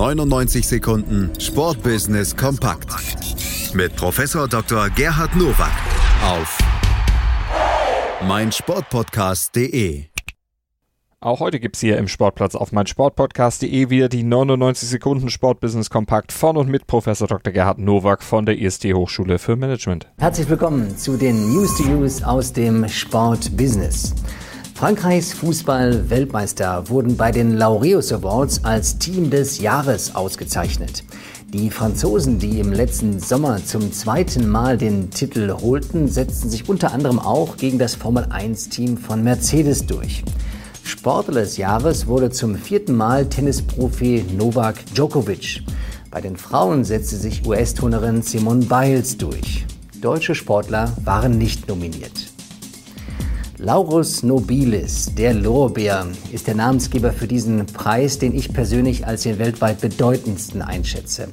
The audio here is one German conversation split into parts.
99 Sekunden Sportbusiness kompakt mit Professor Dr. Gerhard Nowak auf meinsportpodcast.de. Auch heute gibt es hier im Sportplatz auf meinsportpodcast.de wieder die 99 Sekunden Sportbusiness Kompakt von und mit Professor Dr. Gerhard Nowak von der IST Hochschule für Management. Herzlich willkommen zu den News to Use aus dem Sportbusiness. Frankreichs Fußball-Weltmeister wurden bei den Laureus Awards als Team des Jahres ausgezeichnet. Die Franzosen, die im letzten Sommer zum zweiten Mal den Titel holten, setzten sich unter anderem auch gegen das Formel-1-Team von Mercedes durch. Sportler des Jahres wurde zum vierten Mal Tennisprofi Novak Djokovic. Bei den Frauen setzte sich US-Turnerin Simone Biles durch. Deutsche Sportler waren nicht nominiert. Laurus nobilis, der Lorbeer, ist der Namensgeber für diesen Preis, den ich persönlich als den weltweit bedeutendsten einschätze.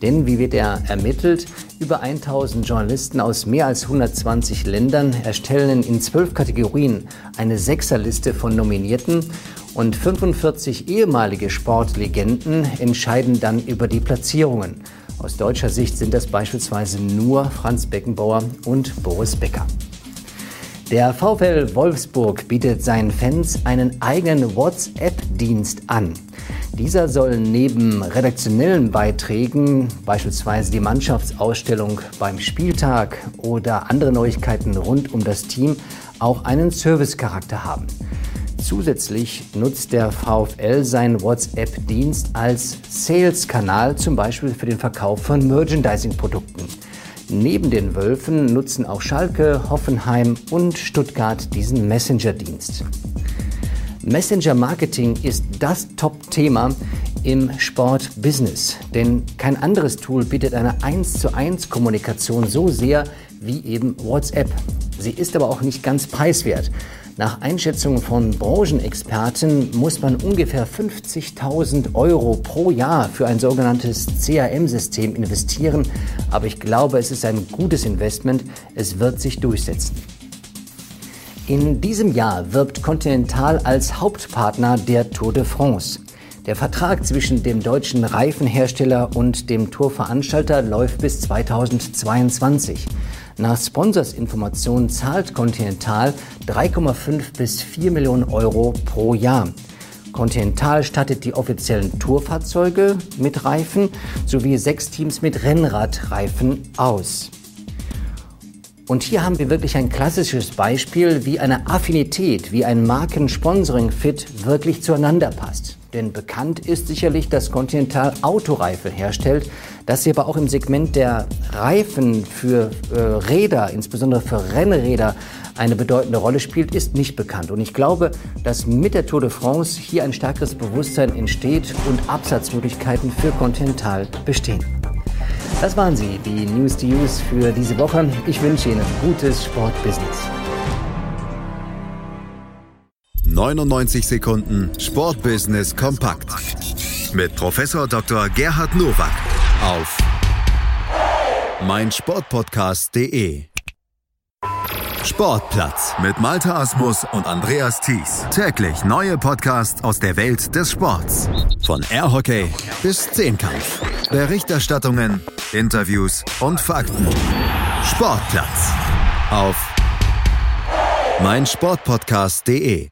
Denn, wie wird er ermittelt, über 1000 Journalisten aus mehr als 120 Ländern erstellen in zwölf Kategorien eine Sechserliste von Nominierten und 45 ehemalige Sportlegenden entscheiden dann über die Platzierungen. Aus deutscher Sicht sind das beispielsweise nur Franz Beckenbauer und Boris Becker. Der VfL Wolfsburg bietet seinen Fans einen eigenen WhatsApp-Dienst an. Dieser soll neben redaktionellen Beiträgen, beispielsweise die Mannschaftsausstellung beim Spieltag oder andere Neuigkeiten rund um das Team, auch einen Servicecharakter haben. Zusätzlich nutzt der VfL seinen WhatsApp-Dienst als Sales-Kanal, zum Beispiel für den Verkauf von Merchandising-Produkten. Neben den Wölfen nutzen auch Schalke, Hoffenheim und Stuttgart diesen Messenger-Dienst. Messenger-Marketing ist das Top-Thema im Sport-Business, denn kein anderes Tool bietet eine 1 zu 1 Kommunikation so sehr wie eben WhatsApp. Sie ist aber auch nicht ganz preiswert. Nach Einschätzungen von Branchenexperten muss man ungefähr 50.000 Euro pro Jahr für ein sogenanntes CRM-System investieren. Aber ich glaube, es ist ein gutes Investment. Es wird sich durchsetzen. In diesem Jahr wirbt Continental als Hauptpartner der Tour de France. Der Vertrag zwischen dem deutschen Reifenhersteller und dem Tourveranstalter läuft bis 2022. Nach Sponsorsinformationen zahlt Continental 3,5 bis 4 Millionen Euro pro Jahr. Continental stattet die offiziellen Tourfahrzeuge mit Reifen sowie sechs Teams mit Rennradreifen aus. Und hier haben wir wirklich ein klassisches Beispiel, wie eine Affinität, wie ein Markensponsoring-Fit wirklich zueinander passt. Denn bekannt ist sicherlich, dass Continental Autoreifen herstellt, dass sie aber auch im Segment der Reifen für äh, Räder, insbesondere für Rennräder, eine bedeutende Rolle spielt, ist nicht bekannt. Und ich glaube, dass mit der Tour de France hier ein stärkeres Bewusstsein entsteht und Absatzmöglichkeiten für Continental bestehen. Das waren sie, die News to Use für diese Woche. Ich wünsche Ihnen gutes Sportbusiness. 99 Sekunden Sportbusiness kompakt mit Professor Dr. Gerhard Nowak auf meinsportpodcast.de. Sportplatz mit Malta Asmus und Andreas Thies. Täglich neue Podcasts aus der Welt des Sports. Von Airhockey bis Zehnkampf. Berichterstattungen, Interviews und Fakten. Sportplatz auf meinsportpodcast.de